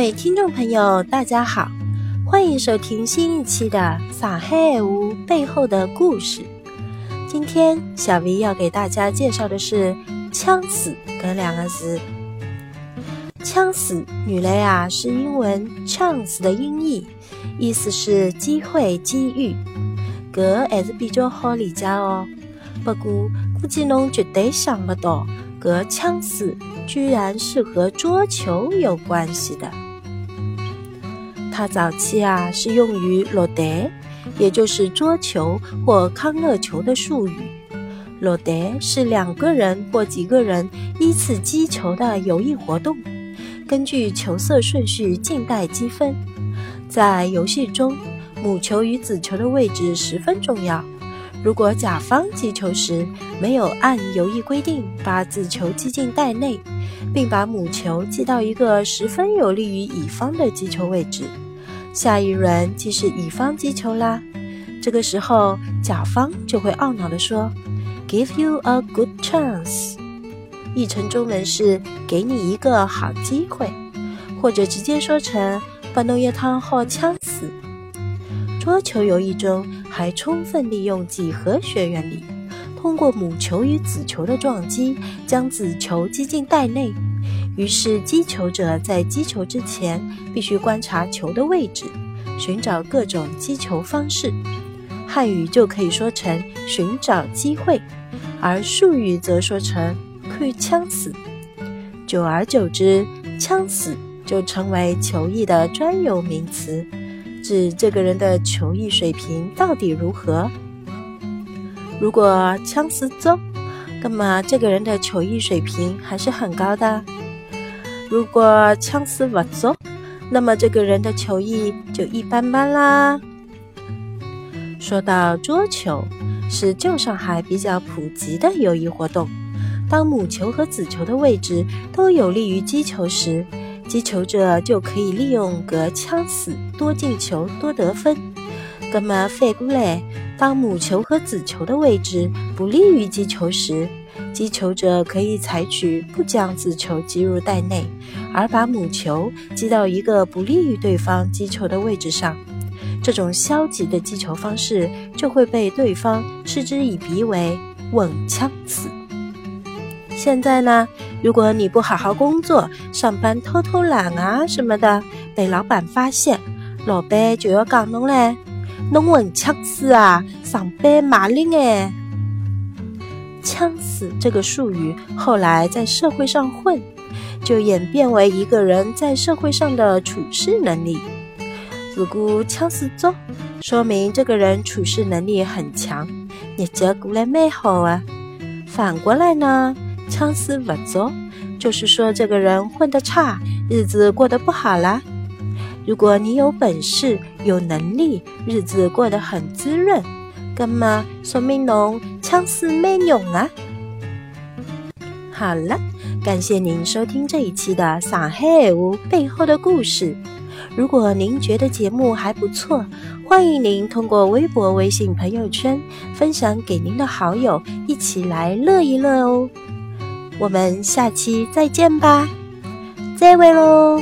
各位听众朋友，大家好，欢迎收听新一期的《上海屋背后的故事》。今天小 V 要给大家介绍的是“枪死”这两个字。“枪死”原来啊是英文 “chance” 的音译，意思是机会、机遇。搿还是比较好理解哦。不过估计侬绝对想不到，搿“枪死”居然是和桌球有关系的。它早期啊是用于落台，也就是桌球或康乐球的术语。落台是两个人或几个人依次击球的游艺活动，根据球色顺序静待积分。在游戏中，母球与子球的位置十分重要。如果甲方击球时没有按游艺规定把子球击进袋内，并把母球击到一个十分有利于乙方的击球位置，下一轮即是乙方击球啦。这个时候，甲方就会懊恼地说：“Give you a good chance。”译成中文是“给你一个好机会”，或者直接说成“把侬一趟好枪死”。桌球游戏中还充分利用几何学原理，通过母球与子球的撞击，将子球击进袋内。于是击球者在击球之前必须观察球的位置，寻找各种击球方式。汉语就可以说成寻找机会，而术语则说成看枪死。久而久之，枪死就成为球艺的专有名词。指这个人的球艺水平到底如何？如果枪死足，那么这个人的球艺水平还是很高的；如果枪死不足，那么这个人的球艺就一般般啦。说到桌球，是旧上海比较普及的友谊活动。当母球和子球的位置都有利于击球时，击球者就可以利用隔枪死多进球多得分。那么反过来，当母球和子球的位置不利于击球时，击球者可以采取不将子球击入袋内，而把母球击到一个不利于对方击球的位置上。这种消极的击球方式就会被对方嗤之以鼻为“稳枪死”。现在呢，如果你不好好工作，上班偷偷懒啊什么的，被老板发现，老板就要讲侬嘞，侬混枪死啊，上班骂人哎。枪死这个术语后来在社会上混，就演变为一个人在社会上的处事能力。如果枪死足，说明这个人处事能力很强，日子过得蛮好啊。反过来呢？枪死不足，就是说这个人混得差，日子过得不好啦。如果你有本事、有能力，日子过得很滋润，那么说明侬枪死蛮勇啊。好了，感谢您收听这一期的《上海话背后的故事》。如果您觉得节目还不错，欢迎您通过微博、微信朋友圈分享给您的好友，一起来乐一乐哦。我们下期再见吧，再会喽。